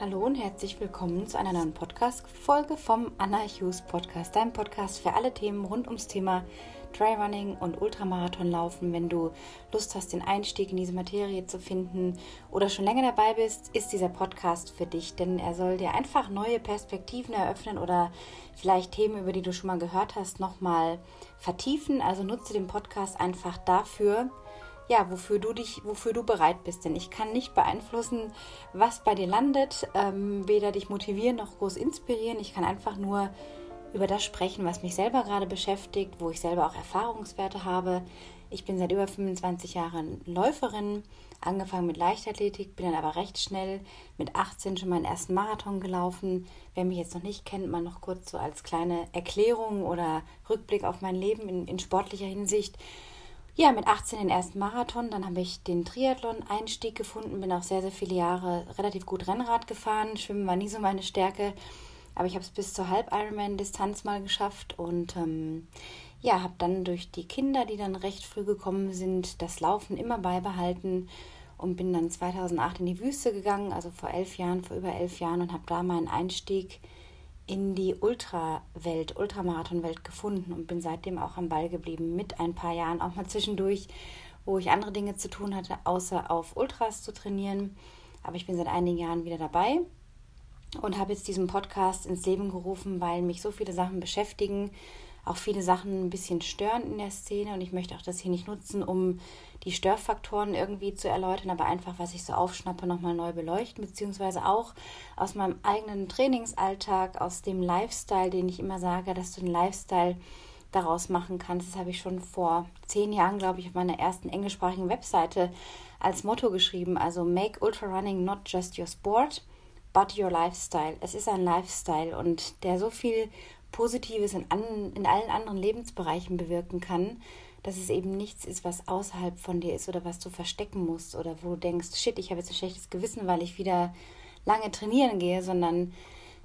Hallo und herzlich willkommen zu einer neuen Podcast-Folge vom Anna Hughes Podcast, dein Podcast für alle Themen rund ums Thema Trailrunning und Ultramarathon laufen. Wenn du Lust hast, den Einstieg in diese Materie zu finden oder schon länger dabei bist, ist dieser Podcast für dich, denn er soll dir einfach neue Perspektiven eröffnen oder vielleicht Themen, über die du schon mal gehört hast, nochmal vertiefen. Also nutze den Podcast einfach dafür, ja, wofür du dich, wofür du bereit bist. Denn ich kann nicht beeinflussen, was bei dir landet, ähm, weder dich motivieren noch groß inspirieren. Ich kann einfach nur über das sprechen, was mich selber gerade beschäftigt, wo ich selber auch Erfahrungswerte habe. Ich bin seit über 25 Jahren Läuferin, angefangen mit Leichtathletik, bin dann aber recht schnell mit 18 schon meinen ersten Marathon gelaufen. Wer mich jetzt noch nicht kennt, mal noch kurz so als kleine Erklärung oder Rückblick auf mein Leben in, in sportlicher Hinsicht ja, mit 18 den ersten Marathon, dann habe ich den Triathlon-Einstieg gefunden, bin auch sehr, sehr viele Jahre relativ gut Rennrad gefahren. Schwimmen war nie so meine Stärke, aber ich habe es bis zur Halb-Ironman-Distanz mal geschafft. Und ähm, ja, habe dann durch die Kinder, die dann recht früh gekommen sind, das Laufen immer beibehalten. Und bin dann 2008 in die Wüste gegangen, also vor elf Jahren, vor über elf Jahren und habe da meinen Einstieg in die Ultrawelt, Ultramarathonwelt gefunden und bin seitdem auch am Ball geblieben, mit ein paar Jahren auch mal zwischendurch, wo ich andere Dinge zu tun hatte, außer auf Ultras zu trainieren. Aber ich bin seit einigen Jahren wieder dabei und habe jetzt diesen Podcast ins Leben gerufen, weil mich so viele Sachen beschäftigen, auch viele Sachen ein bisschen stören in der Szene und ich möchte auch das hier nicht nutzen, um die Störfaktoren irgendwie zu erläutern, aber einfach, was ich so aufschnappe, nochmal neu beleuchten, beziehungsweise auch aus meinem eigenen Trainingsalltag, aus dem Lifestyle, den ich immer sage, dass du einen Lifestyle daraus machen kannst. Das habe ich schon vor zehn Jahren, glaube ich, auf meiner ersten englischsprachigen Webseite als Motto geschrieben. Also Make Ultra Running not just your sport, but your lifestyle. Es ist ein Lifestyle und der so viel Positives in, an, in allen anderen Lebensbereichen bewirken kann, dass es eben nichts ist, was außerhalb von dir ist oder was du verstecken musst oder wo du denkst, shit, ich habe jetzt ein schlechtes Gewissen, weil ich wieder lange trainieren gehe, sondern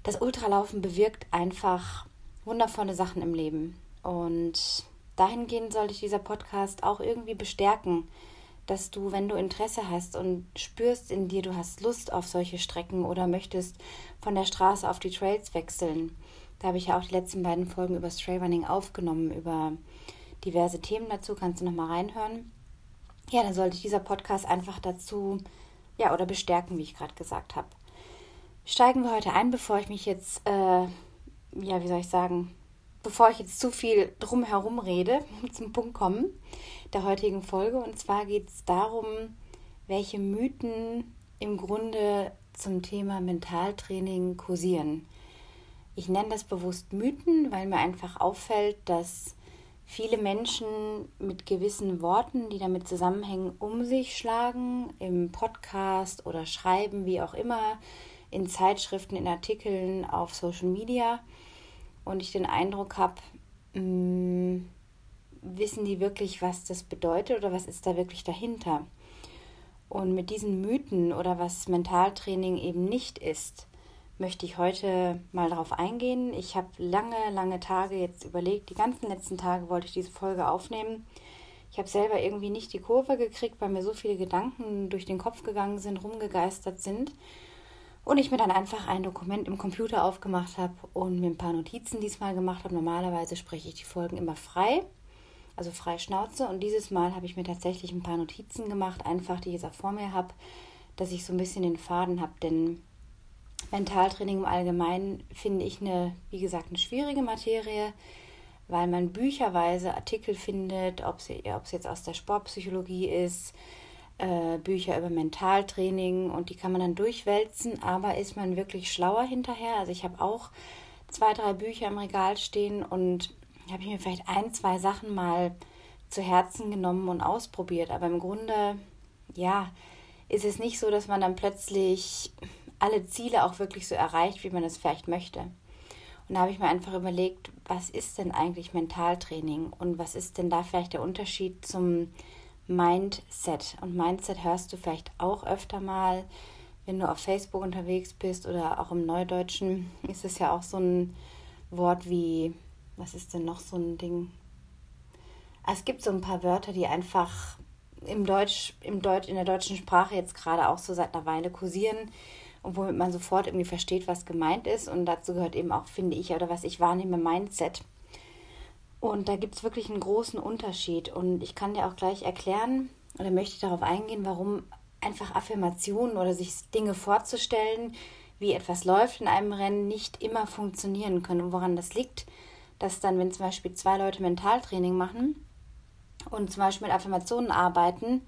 das Ultralaufen bewirkt einfach wundervolle Sachen im Leben. Und dahingehend sollte ich dieser Podcast auch irgendwie bestärken, dass du, wenn du Interesse hast und spürst in dir, du hast Lust auf solche Strecken oder möchtest von der Straße auf die Trails wechseln. Da habe ich ja auch die letzten beiden Folgen über Trailrunning aufgenommen, über diverse Themen dazu, kannst du nochmal reinhören. Ja, dann sollte dieser Podcast einfach dazu, ja, oder bestärken, wie ich gerade gesagt habe. Steigen wir heute ein, bevor ich mich jetzt, äh, ja, wie soll ich sagen, bevor ich jetzt zu viel drumherum rede, zum Punkt kommen der heutigen Folge. Und zwar geht es darum, welche Mythen im Grunde zum Thema Mentaltraining kursieren. Ich nenne das bewusst Mythen, weil mir einfach auffällt, dass viele Menschen mit gewissen Worten, die damit zusammenhängen, um sich schlagen, im Podcast oder schreiben, wie auch immer, in Zeitschriften, in Artikeln, auf Social Media. Und ich den Eindruck habe, mm, wissen die wirklich, was das bedeutet oder was ist da wirklich dahinter? Und mit diesen Mythen oder was Mentaltraining eben nicht ist, möchte ich heute mal darauf eingehen. Ich habe lange, lange Tage jetzt überlegt, die ganzen letzten Tage wollte ich diese Folge aufnehmen. Ich habe selber irgendwie nicht die Kurve gekriegt, weil mir so viele Gedanken durch den Kopf gegangen sind, rumgegeistert sind. Und ich mir dann einfach ein Dokument im Computer aufgemacht habe und mir ein paar Notizen diesmal gemacht habe. Normalerweise spreche ich die Folgen immer frei, also frei Schnauze. Und dieses Mal habe ich mir tatsächlich ein paar Notizen gemacht, einfach die ich jetzt auch vor mir habe, dass ich so ein bisschen den Faden habe. Denn Mentaltraining im Allgemeinen finde ich eine, wie gesagt, eine schwierige Materie, weil man bücherweise Artikel findet, ob es jetzt aus der Sportpsychologie ist, äh, Bücher über Mentaltraining und die kann man dann durchwälzen, aber ist man wirklich schlauer hinterher? Also ich habe auch zwei, drei Bücher im Regal stehen und habe ich mir vielleicht ein, zwei Sachen mal zu Herzen genommen und ausprobiert, aber im Grunde, ja, ist es nicht so, dass man dann plötzlich alle Ziele auch wirklich so erreicht, wie man es vielleicht möchte. Und da habe ich mir einfach überlegt, was ist denn eigentlich Mentaltraining und was ist denn da vielleicht der Unterschied zum Mindset? Und Mindset hörst du vielleicht auch öfter mal, wenn du auf Facebook unterwegs bist oder auch im Neudeutschen ist es ja auch so ein Wort wie, was ist denn noch so ein Ding? Ah, es gibt so ein paar Wörter, die einfach im Deutsch, im Deutsch, in der deutschen Sprache jetzt gerade auch so seit einer Weile kursieren und womit man sofort irgendwie versteht, was gemeint ist. Und dazu gehört eben auch, finde ich, oder was ich wahrnehme, Mindset. Und da gibt es wirklich einen großen Unterschied. Und ich kann dir auch gleich erklären oder möchte darauf eingehen, warum einfach Affirmationen oder sich Dinge vorzustellen, wie etwas läuft in einem Rennen, nicht immer funktionieren können. Und woran das liegt, dass dann, wenn zum Beispiel zwei Leute Mentaltraining machen und zum Beispiel mit Affirmationen arbeiten,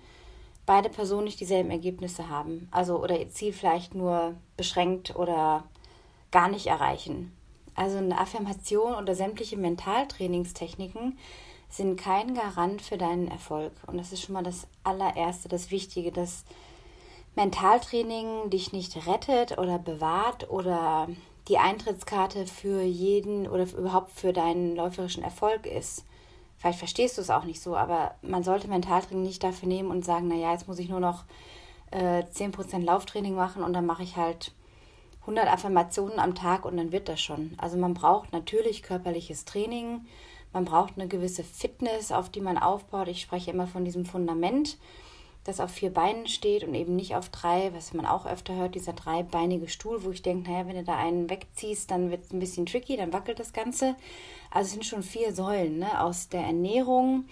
beide Personen nicht dieselben Ergebnisse haben. Also oder ihr Ziel vielleicht nur beschränkt oder gar nicht erreichen. Also eine Affirmation oder sämtliche Mentaltrainingstechniken sind kein Garant für deinen Erfolg. Und das ist schon mal das allererste, das Wichtige, dass Mentaltraining dich nicht rettet oder bewahrt oder die Eintrittskarte für jeden oder überhaupt für deinen läuferischen Erfolg ist. Vielleicht verstehst du es auch nicht so, aber man sollte Mentaltraining nicht dafür nehmen und sagen, naja, jetzt muss ich nur noch äh, 10% Lauftraining machen und dann mache ich halt 100 Affirmationen am Tag und dann wird das schon. Also man braucht natürlich körperliches Training, man braucht eine gewisse Fitness, auf die man aufbaut. Ich spreche immer von diesem Fundament das auf vier Beinen steht und eben nicht auf drei, was man auch öfter hört, dieser dreibeinige Stuhl, wo ich denke, naja, wenn du da einen wegziehst, dann wird es ein bisschen tricky, dann wackelt das Ganze. Also es sind schon vier Säulen, ne? aus der Ernährung,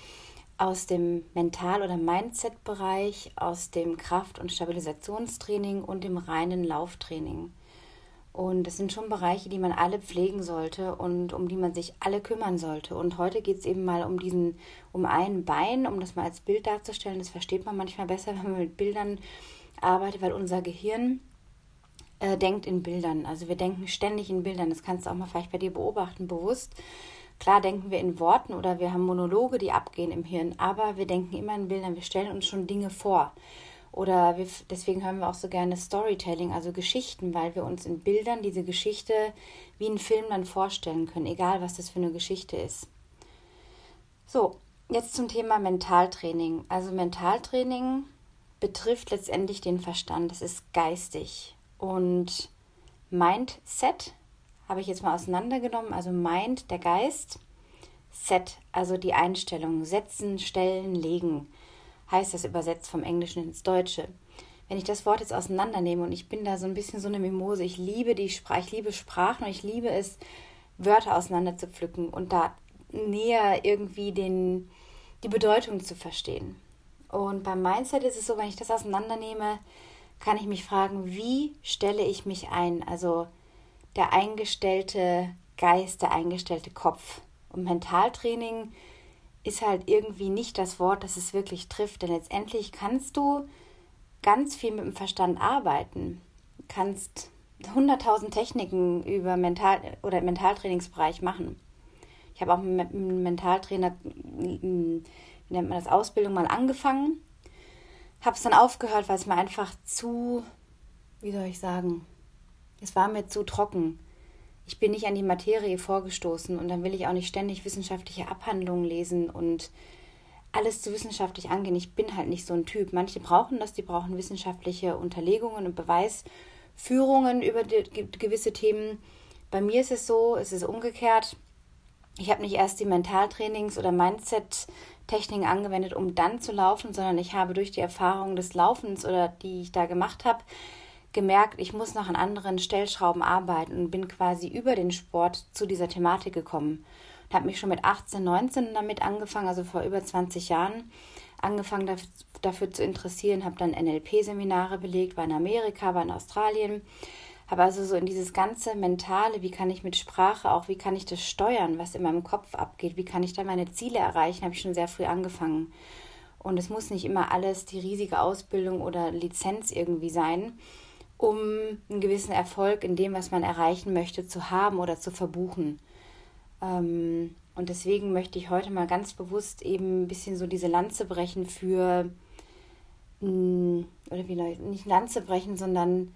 aus dem Mental- oder Mindset-Bereich, aus dem Kraft- und Stabilisationstraining und dem reinen Lauftraining. Und das sind schon Bereiche, die man alle pflegen sollte und um die man sich alle kümmern sollte. Und heute geht es eben mal um diesen, um ein Bein, um das mal als Bild darzustellen. Das versteht man manchmal besser, wenn man mit Bildern arbeitet, weil unser Gehirn äh, denkt in Bildern. Also wir denken ständig in Bildern. Das kannst du auch mal vielleicht bei dir beobachten, bewusst. Klar denken wir in Worten oder wir haben Monologe, die abgehen im Hirn, aber wir denken immer in Bildern. Wir stellen uns schon Dinge vor. Oder wir, deswegen hören wir auch so gerne Storytelling, also Geschichten, weil wir uns in Bildern diese Geschichte wie einen Film dann vorstellen können, egal was das für eine Geschichte ist. So, jetzt zum Thema Mentaltraining. Also Mentaltraining betrifft letztendlich den Verstand, das ist geistig. Und Mindset habe ich jetzt mal auseinandergenommen, also Mind, der Geist, Set, also die Einstellung, setzen, stellen, legen heißt das übersetzt vom Englischen ins Deutsche. Wenn ich das Wort jetzt auseinandernehme und ich bin da so ein bisschen so eine Mimose, ich liebe die Sprache, ich liebe Sprachen und ich liebe es, Wörter auseinander zu pflücken und da näher irgendwie den, die Bedeutung zu verstehen. Und beim Mindset ist es so, wenn ich das auseinandernehme, kann ich mich fragen, wie stelle ich mich ein? Also der eingestellte Geist, der eingestellte Kopf. Und Mentaltraining ist halt irgendwie nicht das Wort, das es wirklich trifft. Denn letztendlich kannst du ganz viel mit dem Verstand arbeiten. Kannst 100.000 Techniken über Mental- oder Mentaltrainingsbereich machen. Ich habe auch mit einem Mentaltrainer, wie nennt man das, Ausbildung mal angefangen. Habe es dann aufgehört, weil es mir einfach zu, wie soll ich sagen, es war mir zu trocken ich bin nicht an die Materie vorgestoßen und dann will ich auch nicht ständig wissenschaftliche Abhandlungen lesen und alles zu wissenschaftlich angehen. Ich bin halt nicht so ein Typ. Manche brauchen das, die brauchen wissenschaftliche Unterlegungen und Beweisführungen über gewisse Themen. Bei mir ist es so, es ist umgekehrt. Ich habe nicht erst die Mentaltrainings oder Mindset-Techniken angewendet, um dann zu laufen, sondern ich habe durch die Erfahrung des Laufens oder die ich da gemacht habe, gemerkt, ich muss noch an anderen Stellschrauben arbeiten und bin quasi über den Sport zu dieser Thematik gekommen. Und habe mich schon mit 18, 19 damit angefangen, also vor über 20 Jahren, angefangen dafür zu interessieren, habe dann NLP-Seminare belegt, war in Amerika, war in Australien, habe also so in dieses ganze Mentale, wie kann ich mit Sprache auch, wie kann ich das steuern, was in meinem Kopf abgeht, wie kann ich da meine Ziele erreichen, habe ich schon sehr früh angefangen. Und es muss nicht immer alles die riesige Ausbildung oder Lizenz irgendwie sein, um einen gewissen Erfolg in dem, was man erreichen möchte, zu haben oder zu verbuchen. Ähm, und deswegen möchte ich heute mal ganz bewusst eben ein bisschen so diese Lanze brechen für, mm, oder wie nicht Lanze brechen, sondern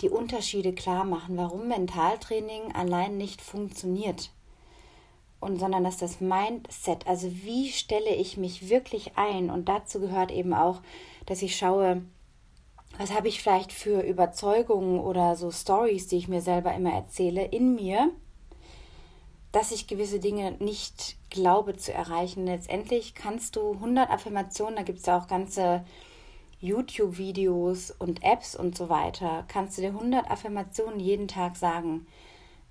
die Unterschiede klar machen, warum Mentaltraining allein nicht funktioniert. Und sondern dass das Mindset, also wie stelle ich mich wirklich ein, und dazu gehört eben auch, dass ich schaue, was habe ich vielleicht für Überzeugungen oder so Stories, die ich mir selber immer erzähle, in mir, dass ich gewisse Dinge nicht glaube zu erreichen. Letztendlich kannst du 100 Affirmationen, da gibt es ja auch ganze YouTube-Videos und Apps und so weiter kannst du dir 100 Affirmationen jeden Tag sagen.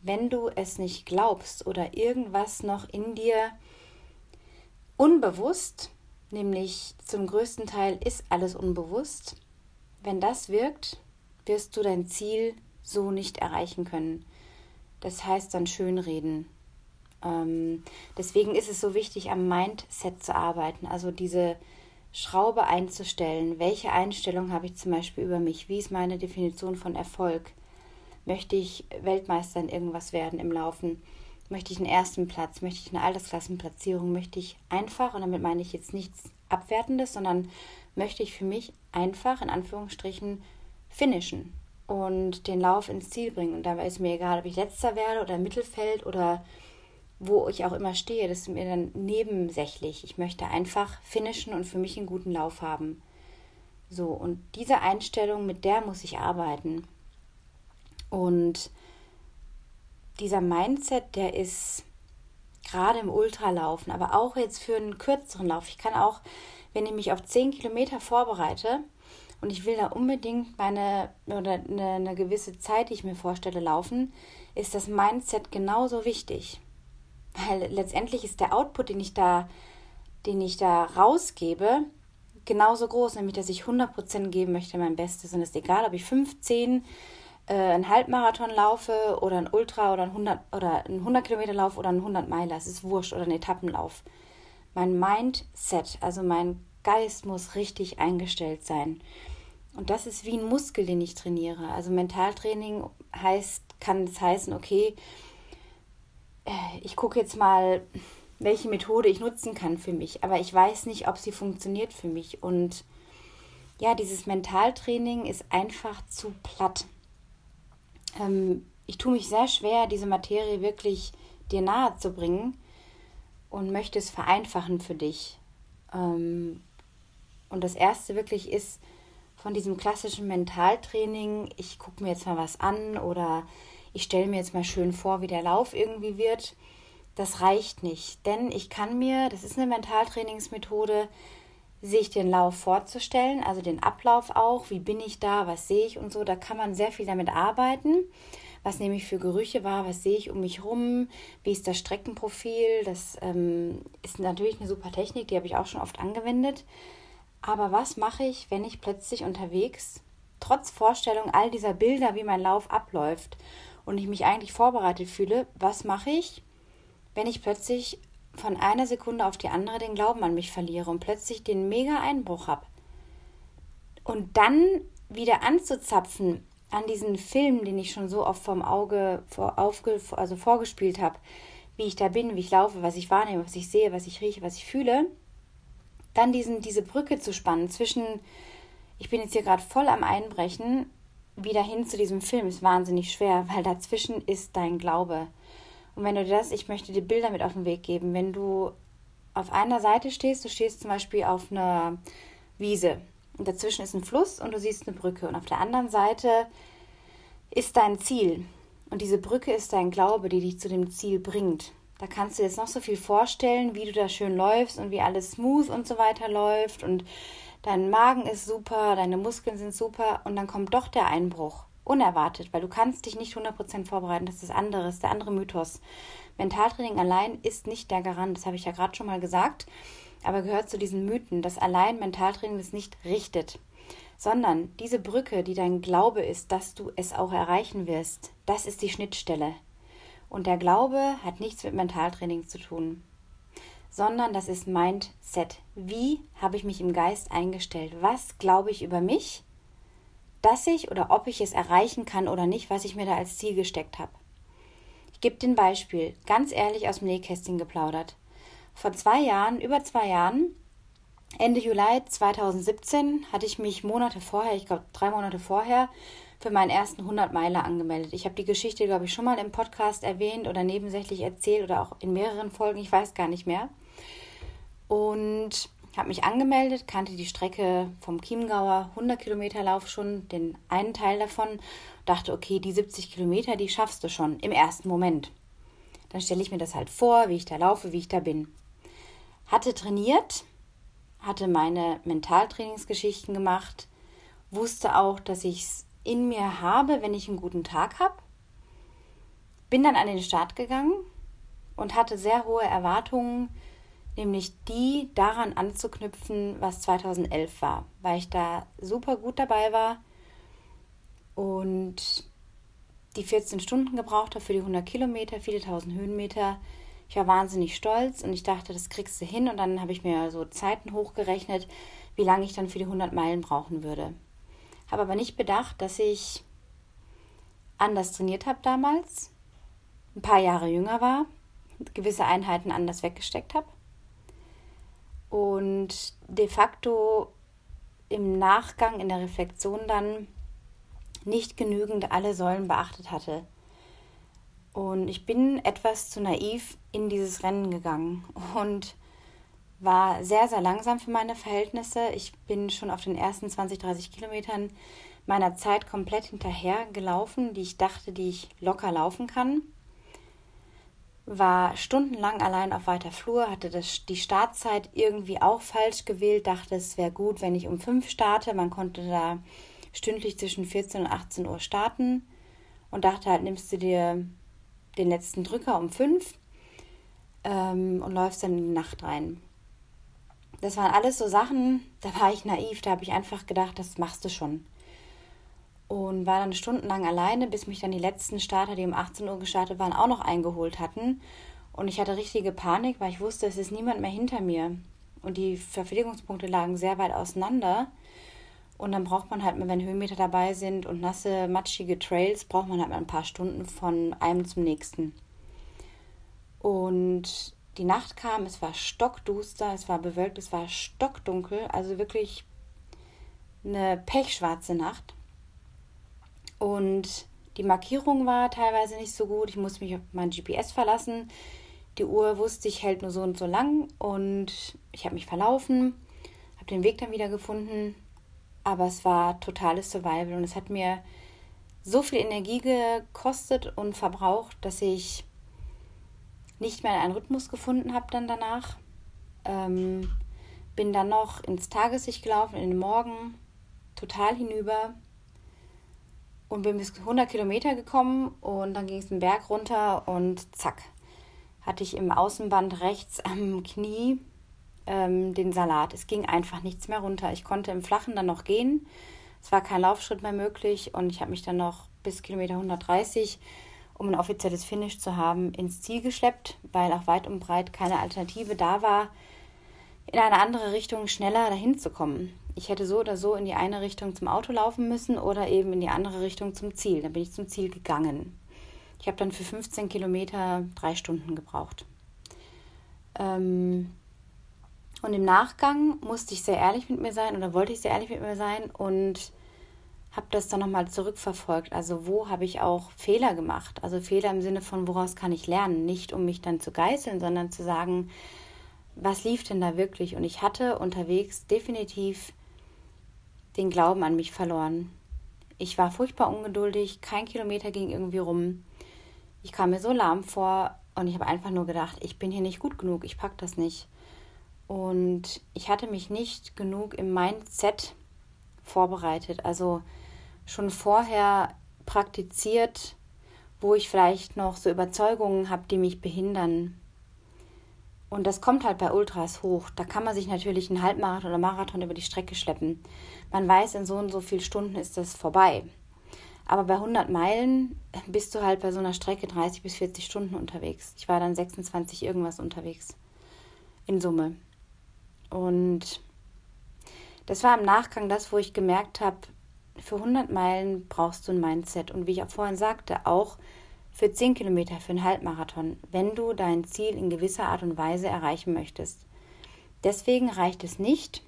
Wenn du es nicht glaubst oder irgendwas noch in dir unbewusst, nämlich zum größten Teil ist alles unbewusst, wenn das wirkt, wirst du dein Ziel so nicht erreichen können. Das heißt dann schönreden. Ähm, deswegen ist es so wichtig, am Mindset zu arbeiten, also diese Schraube einzustellen. Welche Einstellung habe ich zum Beispiel über mich? Wie ist meine Definition von Erfolg? Möchte ich Weltmeister in irgendwas werden im Laufen? Möchte ich einen ersten Platz? Möchte ich eine Altersklassenplatzierung? Möchte ich einfach, und damit meine ich jetzt nichts Abwertendes, sondern möchte ich für mich einfach, in Anführungsstrichen, finishen und den Lauf ins Ziel bringen. Und dabei ist mir egal, ob ich letzter werde oder Mittelfeld oder wo ich auch immer stehe, das ist mir dann nebensächlich. Ich möchte einfach finishen und für mich einen guten Lauf haben. So, und diese Einstellung, mit der muss ich arbeiten. Und dieser Mindset, der ist gerade im Ultralaufen, aber auch jetzt für einen kürzeren Lauf. Ich kann auch, wenn ich mich auf 10 Kilometer vorbereite und ich will da unbedingt meine oder eine, eine gewisse Zeit, die ich mir vorstelle, laufen, ist das Mindset genauso wichtig. Weil letztendlich ist der Output, den ich da, den ich da rausgebe, genauso groß, nämlich dass ich 100% geben möchte, mein Bestes. Und es ist egal, ob ich 15, äh, einen Halbmarathon laufe oder ein Ultra oder ein 100, oder ein 100 Kilometer Lauf oder ein 100 Meiler. Es ist wurscht oder ein Etappenlauf. Mein Mindset, also mein Geist muss richtig eingestellt sein. Und das ist wie ein Muskel, den ich trainiere. Also Mentaltraining heißt, kann es heißen, okay, äh, ich gucke jetzt mal, welche Methode ich nutzen kann für mich, aber ich weiß nicht, ob sie funktioniert für mich. Und ja, dieses Mentaltraining ist einfach zu platt. Ähm, ich tue mich sehr schwer, diese Materie wirklich dir nahe zu bringen und möchte es vereinfachen für dich. Ähm, und das erste wirklich ist von diesem klassischen Mentaltraining, ich gucke mir jetzt mal was an oder ich stelle mir jetzt mal schön vor, wie der Lauf irgendwie wird. Das reicht nicht, denn ich kann mir, das ist eine Mentaltrainingsmethode, sich den Lauf vorzustellen, also den Ablauf auch, wie bin ich da, was sehe ich und so, da kann man sehr viel damit arbeiten. Was nehme ich für Gerüche wahr, was sehe ich um mich rum, wie ist das Streckenprofil, das ähm, ist natürlich eine super Technik, die habe ich auch schon oft angewendet. Aber was mache ich, wenn ich plötzlich unterwegs, trotz Vorstellung all dieser Bilder, wie mein Lauf abläuft und ich mich eigentlich vorbereitet fühle, was mache ich, wenn ich plötzlich von einer Sekunde auf die andere den Glauben an mich verliere und plötzlich den mega Einbruch habe. Und dann wieder anzuzapfen an diesen Film, den ich schon so oft vom Auge vor, aufge, also vorgespielt habe, wie ich da bin, wie ich laufe, was ich wahrnehme, was ich sehe, was ich rieche, was ich fühle, dann diesen, diese Brücke zu spannen zwischen, ich bin jetzt hier gerade voll am Einbrechen wieder hin zu diesem Film ist wahnsinnig schwer, weil dazwischen ist dein Glaube. Und wenn du das, ich möchte dir Bilder mit auf den Weg geben, wenn du auf einer Seite stehst, du stehst zum Beispiel auf einer Wiese und dazwischen ist ein Fluss und du siehst eine Brücke und auf der anderen Seite ist dein Ziel und diese Brücke ist dein Glaube, die dich zu dem Ziel bringt. Da kannst du jetzt noch so viel vorstellen, wie du da schön läufst und wie alles smooth und so weiter läuft und dein Magen ist super, deine Muskeln sind super und dann kommt doch der Einbruch. Unerwartet, weil du kannst dich nicht 100% vorbereiten. Das ist das andere, der andere Mythos. Mentaltraining allein ist nicht der Garant, das habe ich ja gerade schon mal gesagt, aber gehört zu diesen Mythen, dass allein Mentaltraining das nicht richtet, sondern diese Brücke, die dein Glaube ist, dass du es auch erreichen wirst, das ist die Schnittstelle. Und der Glaube hat nichts mit Mentaltraining zu tun sondern das ist Mindset. Wie habe ich mich im Geist eingestellt? Was glaube ich über mich, dass ich oder ob ich es erreichen kann oder nicht, was ich mir da als Ziel gesteckt habe? Ich gebe dir ein Beispiel, ganz ehrlich aus dem Nähkästchen geplaudert. Vor zwei Jahren, über zwei Jahren, Ende Juli 2017, hatte ich mich Monate vorher, ich glaube drei Monate vorher, für meinen ersten 100 Meiler angemeldet. Ich habe die Geschichte, glaube ich, schon mal im Podcast erwähnt oder nebensächlich erzählt oder auch in mehreren Folgen, ich weiß gar nicht mehr und habe mich angemeldet, kannte die Strecke vom Chiemgauer 100 Kilometer Lauf schon, den einen Teil davon, dachte, okay, die 70 Kilometer, die schaffst du schon im ersten Moment. Dann stelle ich mir das halt vor, wie ich da laufe, wie ich da bin. Hatte trainiert, hatte meine Mentaltrainingsgeschichten gemacht, wusste auch, dass ich es in mir habe, wenn ich einen guten Tag habe. Bin dann an den Start gegangen und hatte sehr hohe Erwartungen, nämlich die daran anzuknüpfen, was 2011 war, weil ich da super gut dabei war und die 14 Stunden gebraucht habe für die 100 Kilometer, viele tausend Höhenmeter. Ich war wahnsinnig stolz und ich dachte, das kriegst du hin. Und dann habe ich mir so Zeiten hochgerechnet, wie lange ich dann für die 100 Meilen brauchen würde. Habe aber nicht bedacht, dass ich anders trainiert habe damals, ein paar Jahre jünger war, gewisse Einheiten anders weggesteckt habe und de facto im Nachgang, in der Reflexion dann nicht genügend alle Säulen beachtet hatte. Und ich bin etwas zu naiv in dieses Rennen gegangen und war sehr, sehr langsam für meine Verhältnisse. Ich bin schon auf den ersten 20, 30 Kilometern meiner Zeit komplett hinterher gelaufen, die ich dachte, die ich locker laufen kann. War stundenlang allein auf weiter Flur, hatte das, die Startzeit irgendwie auch falsch gewählt, dachte, es wäre gut, wenn ich um fünf starte. Man konnte da stündlich zwischen 14 und 18 Uhr starten und dachte halt, nimmst du dir den letzten Drücker um fünf ähm, und läufst dann in die Nacht rein. Das waren alles so Sachen, da war ich naiv, da habe ich einfach gedacht, das machst du schon. Und war dann stundenlang alleine, bis mich dann die letzten Starter, die um 18 Uhr gestartet waren, auch noch eingeholt hatten. Und ich hatte richtige Panik, weil ich wusste, es ist niemand mehr hinter mir. Und die Verpflegungspunkte lagen sehr weit auseinander. Und dann braucht man halt, wenn Höhenmeter dabei sind und nasse, matschige Trails, braucht man halt mal ein paar Stunden von einem zum nächsten. Und die Nacht kam, es war stockduster, es war bewölkt, es war stockdunkel, also wirklich eine pechschwarze Nacht. Und die Markierung war teilweise nicht so gut. Ich musste mich auf mein GPS verlassen. Die Uhr wusste ich, hält nur so und so lang. Und ich habe mich verlaufen, habe den Weg dann wieder gefunden, aber es war totales Survival und es hat mir so viel Energie gekostet und verbraucht, dass ich nicht mehr einen Rhythmus gefunden habe dann danach. Ähm, bin dann noch ins Tageslicht gelaufen, in den Morgen, total hinüber und bin bis 100 Kilometer gekommen und dann ging es den Berg runter und zack, hatte ich im Außenband rechts am Knie ähm, den Salat. Es ging einfach nichts mehr runter. Ich konnte im Flachen dann noch gehen. Es war kein Laufschritt mehr möglich und ich habe mich dann noch bis Kilometer 130, um ein offizielles Finish zu haben, ins Ziel geschleppt, weil auch weit und breit keine Alternative da war, in eine andere Richtung schneller dahin zu kommen. Ich hätte so oder so in die eine Richtung zum Auto laufen müssen oder eben in die andere Richtung zum Ziel. Dann bin ich zum Ziel gegangen. Ich habe dann für 15 Kilometer drei Stunden gebraucht. Ähm, und im Nachgang musste ich sehr ehrlich mit mir sein oder wollte ich sehr ehrlich mit mir sein und habe das dann nochmal zurückverfolgt. Also wo habe ich auch Fehler gemacht? Also Fehler im Sinne von, woraus kann ich lernen? Nicht um mich dann zu geißeln, sondern zu sagen, was lief denn da wirklich? Und ich hatte unterwegs definitiv den Glauben an mich verloren. Ich war furchtbar ungeduldig, kein Kilometer ging irgendwie rum. Ich kam mir so lahm vor und ich habe einfach nur gedacht, ich bin hier nicht gut genug, ich pack das nicht. Und ich hatte mich nicht genug im Mindset vorbereitet, also schon vorher praktiziert, wo ich vielleicht noch so Überzeugungen habe, die mich behindern. Und das kommt halt bei Ultras hoch. Da kann man sich natürlich einen Halbmarathon oder Marathon über die Strecke schleppen. Man weiß, in so und so vielen Stunden ist das vorbei. Aber bei 100 Meilen bist du halt bei so einer Strecke 30 bis 40 Stunden unterwegs. Ich war dann 26 irgendwas unterwegs. In Summe. Und das war im Nachgang das, wo ich gemerkt habe, für 100 Meilen brauchst du ein Mindset. Und wie ich auch vorhin sagte, auch für 10 Kilometer, für einen Halbmarathon, wenn du dein Ziel in gewisser Art und Weise erreichen möchtest. Deswegen reicht es nicht,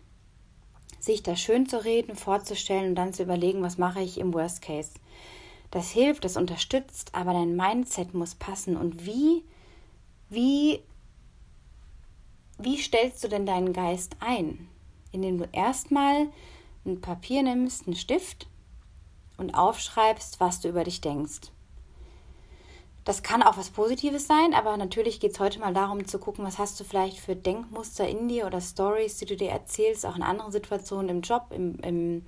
sich das schön zu reden, vorzustellen und dann zu überlegen, was mache ich im Worst Case. Das hilft, das unterstützt, aber dein Mindset muss passen. Und wie, wie wie stellst du denn deinen Geist ein? Indem du erstmal ein Papier nimmst, einen Stift und aufschreibst, was du über dich denkst. Das kann auch was Positives sein, aber natürlich geht es heute mal darum zu gucken, was hast du vielleicht für Denkmuster in dir oder Stories, die du dir erzählst, auch in anderen Situationen im Job, im, im,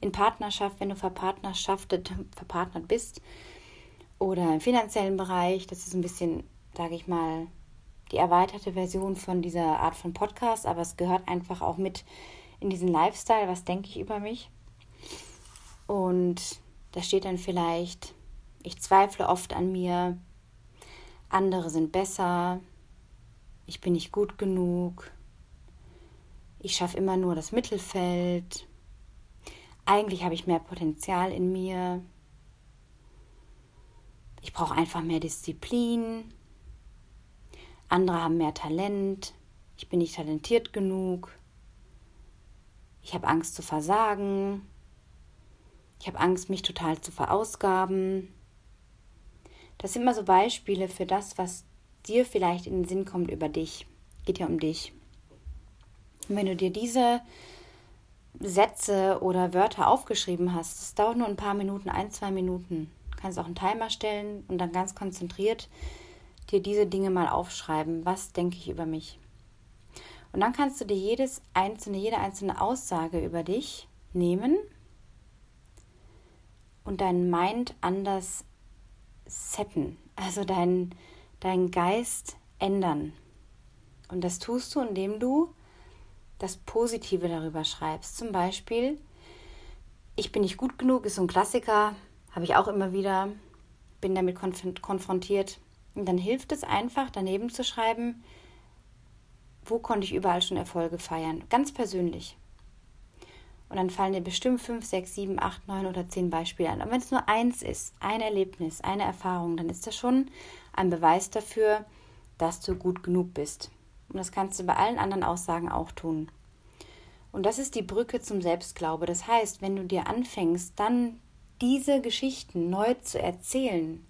in Partnerschaft, wenn du verpartnerschaftet, verpartnert bist oder im finanziellen Bereich. Das ist ein bisschen, sage ich mal, die erweiterte Version von dieser Art von Podcast, aber es gehört einfach auch mit in diesen Lifestyle, was denke ich über mich. Und da steht dann vielleicht, ich zweifle oft an mir, andere sind besser, ich bin nicht gut genug, ich schaffe immer nur das Mittelfeld, eigentlich habe ich mehr Potenzial in mir, ich brauche einfach mehr Disziplin, andere haben mehr Talent, ich bin nicht talentiert genug, ich habe Angst zu versagen, ich habe Angst, mich total zu verausgaben, das sind mal so Beispiele für das, was dir vielleicht in den Sinn kommt über dich. Geht ja um dich. Und wenn du dir diese Sätze oder Wörter aufgeschrieben hast, das dauert nur ein paar Minuten, ein, zwei Minuten. Du kannst auch einen Timer stellen und dann ganz konzentriert dir diese Dinge mal aufschreiben. Was denke ich über mich? Und dann kannst du dir jedes einzelne, jede einzelne Aussage über dich nehmen und deinen Mind anders setten, also deinen dein Geist ändern. Und das tust du, indem du das Positive darüber schreibst. Zum Beispiel, ich bin nicht gut genug, ist so ein Klassiker, habe ich auch immer wieder, bin damit konf konfrontiert. Und dann hilft es einfach, daneben zu schreiben, wo konnte ich überall schon Erfolge feiern. Ganz persönlich. Und dann fallen dir bestimmt fünf, sechs, sieben, acht, neun oder zehn Beispiele an. Und wenn es nur eins ist, ein Erlebnis, eine Erfahrung, dann ist das schon ein Beweis dafür, dass du gut genug bist. Und das kannst du bei allen anderen Aussagen auch tun. Und das ist die Brücke zum Selbstglaube. Das heißt, wenn du dir anfängst, dann diese Geschichten neu zu erzählen,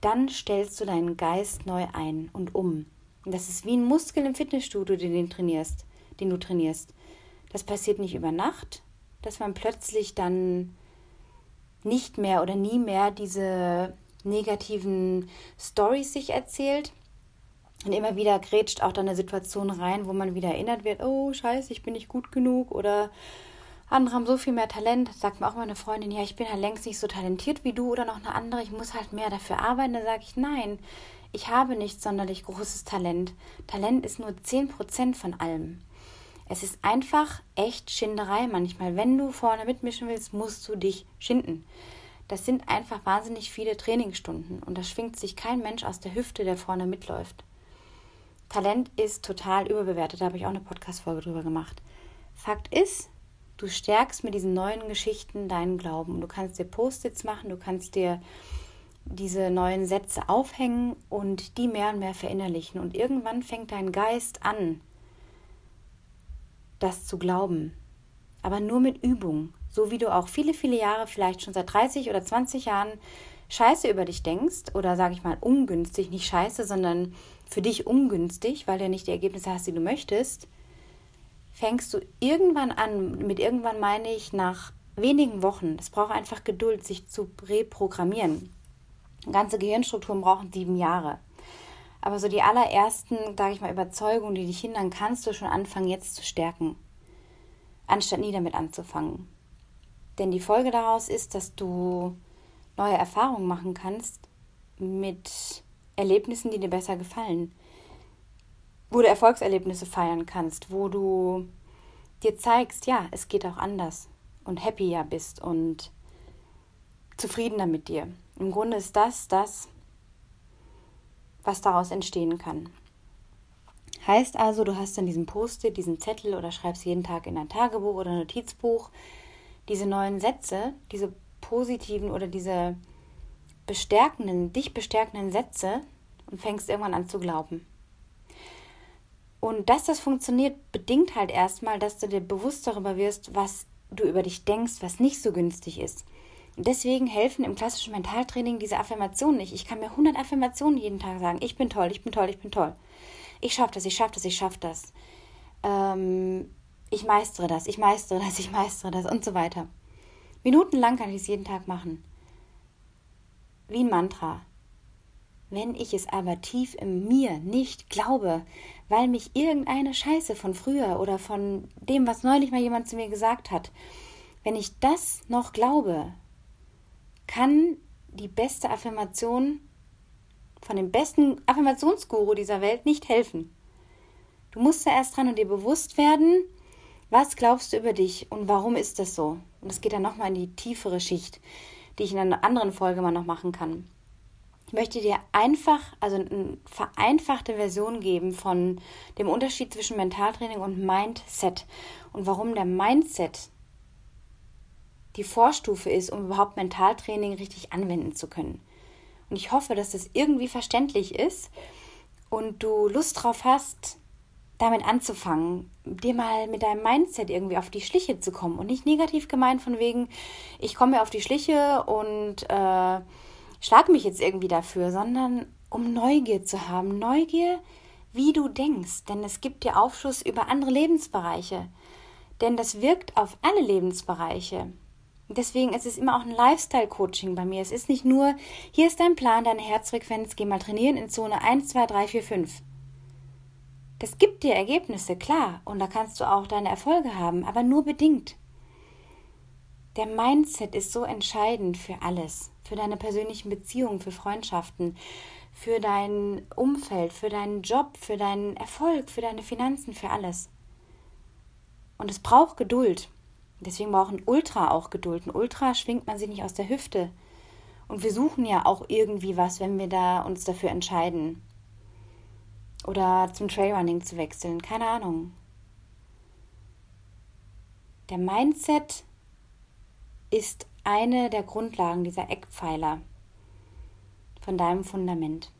dann stellst du deinen Geist neu ein und um. Und das ist wie ein Muskel im Fitnessstudio, den, den trainierst, den du trainierst. Das passiert nicht über Nacht, dass man plötzlich dann nicht mehr oder nie mehr diese negativen Stories sich erzählt. Und immer wieder grätscht auch dann eine Situation rein, wo man wieder erinnert wird, oh scheiße, ich bin nicht gut genug oder andere haben so viel mehr Talent. Sagt mir auch meine Freundin, ja, ich bin halt längst nicht so talentiert wie du oder noch eine andere, ich muss halt mehr dafür arbeiten. Da sage ich, nein, ich habe nicht sonderlich großes Talent. Talent ist nur 10% von allem. Es ist einfach echt Schinderei manchmal. Wenn du vorne mitmischen willst, musst du dich schinden. Das sind einfach wahnsinnig viele Trainingsstunden und da schwingt sich kein Mensch aus der Hüfte, der vorne mitläuft. Talent ist total überbewertet, da habe ich auch eine Podcast-Folge drüber gemacht. Fakt ist, du stärkst mit diesen neuen Geschichten deinen Glauben. Du kannst dir Post-its machen, du kannst dir diese neuen Sätze aufhängen und die mehr und mehr verinnerlichen. Und irgendwann fängt dein Geist an, das zu glauben. Aber nur mit Übung. So wie du auch viele, viele Jahre, vielleicht schon seit 30 oder 20 Jahren, Scheiße über dich denkst oder sage ich mal ungünstig, nicht Scheiße, sondern für dich ungünstig, weil du nicht die Ergebnisse hast, die du möchtest, fängst du irgendwann an, mit irgendwann meine ich nach wenigen Wochen, es braucht einfach Geduld, sich zu reprogrammieren. Ganze Gehirnstrukturen brauchen sieben Jahre. Aber so die allerersten, sage ich mal, Überzeugungen, die dich hindern, kannst du schon anfangen, jetzt zu stärken, anstatt nie damit anzufangen. Denn die Folge daraus ist, dass du neue Erfahrungen machen kannst mit Erlebnissen, die dir besser gefallen. Wo du Erfolgserlebnisse feiern kannst, wo du dir zeigst, ja, es geht auch anders und happier bist und zufriedener mit dir. Im Grunde ist das das, was daraus entstehen kann. Heißt also, du hast dann diesen Post-it, diesen Zettel oder schreibst jeden Tag in ein Tagebuch oder Notizbuch diese neuen Sätze, diese positiven oder diese bestärkenden, dich bestärkenden Sätze und fängst irgendwann an zu glauben. Und dass das funktioniert, bedingt halt erstmal, dass du dir bewusst darüber wirst, was du über dich denkst, was nicht so günstig ist. Deswegen helfen im klassischen Mentaltraining diese Affirmationen nicht. Ich kann mir 100 Affirmationen jeden Tag sagen. Ich bin toll, ich bin toll, ich bin toll. Ich schaffe das, ich schaffe das, ich schaffe das. Ähm, ich meistere das, ich meistere das, ich meistere das und so weiter. Minutenlang kann ich es jeden Tag machen. wie ein Mantra. Wenn ich es aber tief in mir nicht glaube, weil mich irgendeine Scheiße von früher oder von dem, was neulich mal jemand zu mir gesagt hat, wenn ich das noch glaube, kann die beste Affirmation von dem besten Affirmationsguru dieser Welt nicht helfen. Du musst da erst dran und dir bewusst werden, was glaubst du über dich und warum ist das so? Und es geht dann nochmal in die tiefere Schicht, die ich in einer anderen Folge mal noch machen kann. Ich möchte dir einfach, also eine vereinfachte Version geben von dem Unterschied zwischen Mentaltraining und Mindset und warum der Mindset die Vorstufe ist, um überhaupt Mentaltraining richtig anwenden zu können. Und ich hoffe, dass das irgendwie verständlich ist und du Lust drauf hast, damit anzufangen, dir mal mit deinem Mindset irgendwie auf die Schliche zu kommen und nicht negativ gemeint von wegen, ich komme mir auf die Schliche und äh, schlage mich jetzt irgendwie dafür, sondern um Neugier zu haben. Neugier, wie du denkst, denn es gibt dir Aufschluss über andere Lebensbereiche. Denn das wirkt auf alle Lebensbereiche. Deswegen ist es immer auch ein Lifestyle-Coaching bei mir. Es ist nicht nur, hier ist dein Plan, deine Herzfrequenz, geh mal trainieren in Zone 1, 2, 3, 4, 5. Das gibt dir Ergebnisse, klar, und da kannst du auch deine Erfolge haben, aber nur bedingt. Der Mindset ist so entscheidend für alles, für deine persönlichen Beziehungen, für Freundschaften, für dein Umfeld, für deinen Job, für deinen Erfolg, für deine Finanzen, für alles. Und es braucht Geduld. Deswegen braucht ein Ultra auch Geduld. Ein Ultra schwingt man sich nicht aus der Hüfte. Und wir suchen ja auch irgendwie was, wenn wir da uns dafür entscheiden. Oder zum Trailrunning zu wechseln. Keine Ahnung. Der Mindset ist eine der Grundlagen dieser Eckpfeiler von deinem Fundament.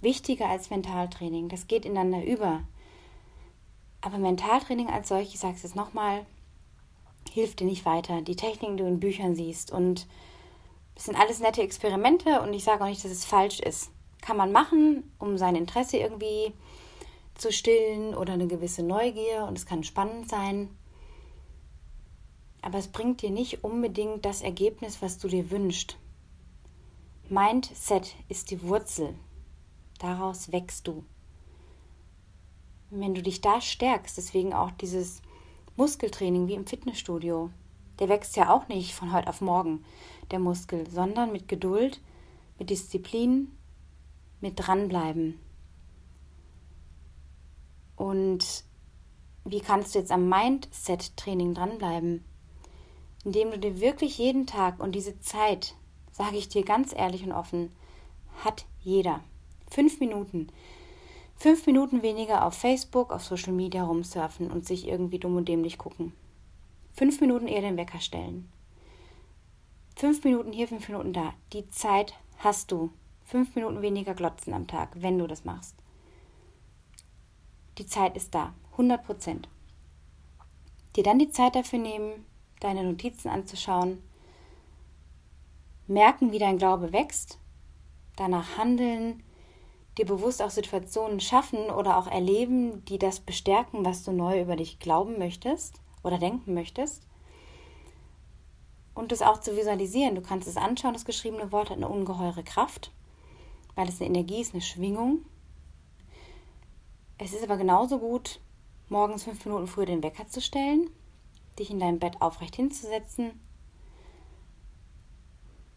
Wichtiger als Mentaltraining. Das geht ineinander über. Aber Mentaltraining als solches, ich sage es jetzt nochmal, hilft dir nicht weiter. Die Techniken, die du in Büchern siehst und es sind alles nette Experimente und ich sage auch nicht, dass es falsch ist. Kann man machen, um sein Interesse irgendwie zu stillen oder eine gewisse Neugier und es kann spannend sein. Aber es bringt dir nicht unbedingt das Ergebnis, was du dir wünschst. Mindset ist die Wurzel. Daraus wächst du. Wenn du dich da stärkst, deswegen auch dieses Muskeltraining wie im Fitnessstudio, der wächst ja auch nicht von heute auf morgen, der Muskel, sondern mit Geduld, mit Disziplin, mit dranbleiben. Und wie kannst du jetzt am Mindset-Training dranbleiben? Indem du dir wirklich jeden Tag und diese Zeit, sage ich dir ganz ehrlich und offen, hat jeder. Fünf Minuten fünf Minuten weniger auf Facebook, auf Social Media rumsurfen und sich irgendwie dumm und dämlich gucken. Fünf Minuten eher den Wecker stellen. Fünf Minuten hier, fünf Minuten da. Die Zeit hast du. Fünf Minuten weniger glotzen am Tag, wenn du das machst. Die Zeit ist da. 100 Prozent. Dir dann die Zeit dafür nehmen, deine Notizen anzuschauen, merken, wie dein Glaube wächst, danach handeln, dir bewusst auch Situationen schaffen oder auch erleben, die das bestärken, was du neu über dich glauben möchtest oder denken möchtest. Und das auch zu visualisieren. Du kannst es anschauen, das geschriebene Wort hat eine ungeheure Kraft, weil es eine Energie ist, eine Schwingung. Es ist aber genauso gut, morgens fünf Minuten früher den Wecker zu stellen, dich in deinem Bett aufrecht hinzusetzen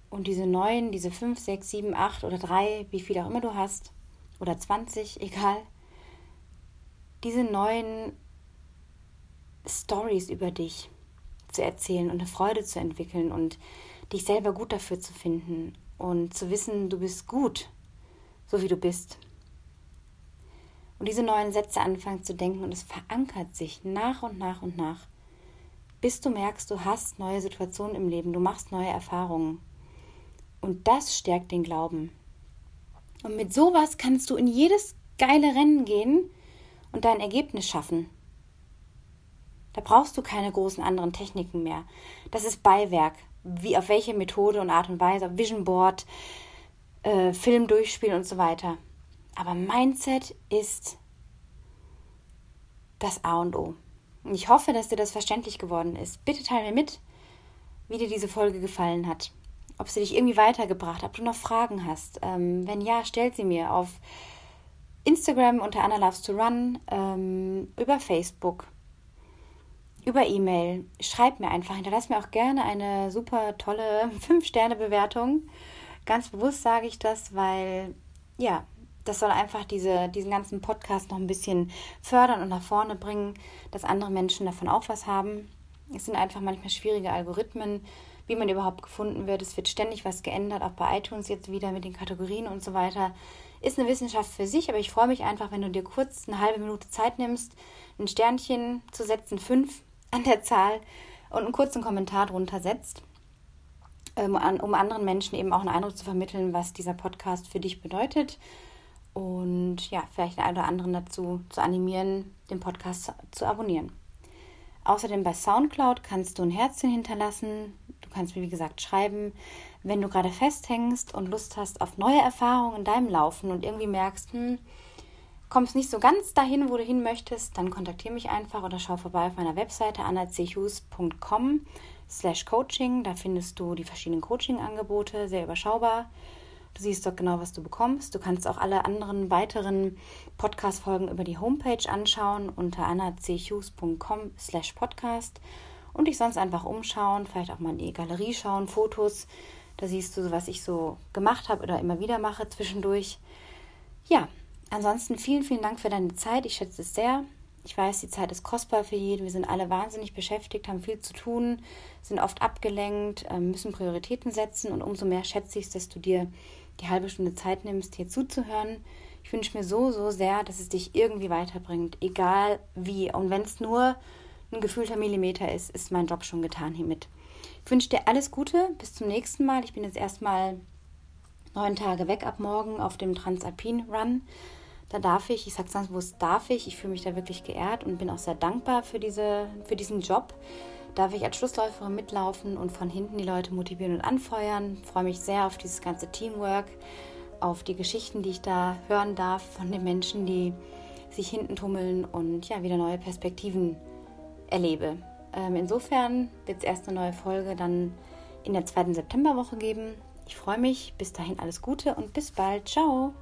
und diese neun, diese fünf, sechs, sieben, acht oder drei, wie viel auch immer du hast, oder 20, egal, diese neuen Stories über dich zu erzählen und eine Freude zu entwickeln und dich selber gut dafür zu finden und zu wissen, du bist gut, so wie du bist. Und diese neuen Sätze anfangen zu denken und es verankert sich nach und nach und nach, bis du merkst, du hast neue Situationen im Leben, du machst neue Erfahrungen. Und das stärkt den Glauben. Und mit sowas kannst du in jedes geile Rennen gehen und dein Ergebnis schaffen. Da brauchst du keine großen anderen Techniken mehr. Das ist Beiwerk. Wie auf welche Methode und Art und Weise, Vision Board, äh, Film durchspielen und so weiter. Aber Mindset ist das A und O. Ich hoffe, dass dir das verständlich geworden ist. Bitte teile mir mit, wie dir diese Folge gefallen hat. ob sie dich irgendwie weitergebracht, ob du noch Fragen hast. Ähm, wenn ja, stell sie mir auf Instagram unter Anna Loves to Run, ähm, über Facebook, über E-Mail. Schreib mir einfach, hinterlass mir auch gerne eine super tolle 5-Sterne-Bewertung. Ganz bewusst sage ich das, weil ja, das soll einfach diese, diesen ganzen Podcast noch ein bisschen fördern und nach vorne bringen, dass andere Menschen davon auch was haben. Es sind einfach manchmal schwierige Algorithmen, wie man überhaupt gefunden wird. Es wird ständig was geändert, auch bei iTunes jetzt wieder mit den Kategorien und so weiter. Ist eine Wissenschaft für sich, aber ich freue mich einfach, wenn du dir kurz eine halbe Minute Zeit nimmst, ein Sternchen zu setzen, fünf an der Zahl und einen kurzen Kommentar drunter setzt, ähm, um anderen Menschen eben auch einen Eindruck zu vermitteln, was dieser Podcast für dich bedeutet und ja, vielleicht einen oder anderen dazu zu animieren, den Podcast zu abonnieren. Außerdem bei SoundCloud kannst du ein Herzchen hinterlassen. Du kannst mir, wie gesagt, schreiben, wenn du gerade festhängst und Lust hast auf neue Erfahrungen in deinem Laufen und irgendwie merkst, hm, kommst nicht so ganz dahin, wo du hin möchtest, dann kontaktiere mich einfach oder schau vorbei auf meiner Webseite annachus.com slash coaching. Da findest du die verschiedenen Coaching-Angebote, sehr überschaubar. Du siehst dort genau, was du bekommst. Du kannst auch alle anderen weiteren Podcast-Folgen über die Homepage anschauen unter annachughes.com slash podcast und dich sonst einfach umschauen, vielleicht auch mal in die Galerie schauen, Fotos. Da siehst du, was ich so gemacht habe oder immer wieder mache zwischendurch. Ja, ansonsten vielen, vielen Dank für deine Zeit. Ich schätze es sehr. Ich weiß, die Zeit ist kostbar für jeden. Wir sind alle wahnsinnig beschäftigt, haben viel zu tun, sind oft abgelenkt, ähm, müssen Prioritäten setzen und umso mehr schätze ich es, dass du dir die halbe Stunde Zeit nimmst, hier zuzuhören. Ich wünsche mir so, so sehr, dass es dich irgendwie weiterbringt, egal wie. Und wenn es nur ein gefühlter Millimeter ist, ist mein Job schon getan hiermit. Ich wünsche dir alles Gute, bis zum nächsten Mal. Ich bin jetzt erstmal neun Tage weg ab morgen auf dem Transalpin Run. Da darf ich, ich sage ganz bewusst, darf ich. Ich fühle mich da wirklich geehrt und bin auch sehr dankbar für, diese, für diesen Job darf ich als Schlussläuferin mitlaufen und von hinten die Leute motivieren und anfeuern. Ich freue mich sehr auf dieses ganze Teamwork, auf die Geschichten, die ich da hören darf von den Menschen, die sich hinten tummeln und ja, wieder neue Perspektiven erlebe. Ähm, insofern wird es erst eine neue Folge dann in der zweiten Septemberwoche geben. Ich freue mich. Bis dahin alles Gute und bis bald. Ciao.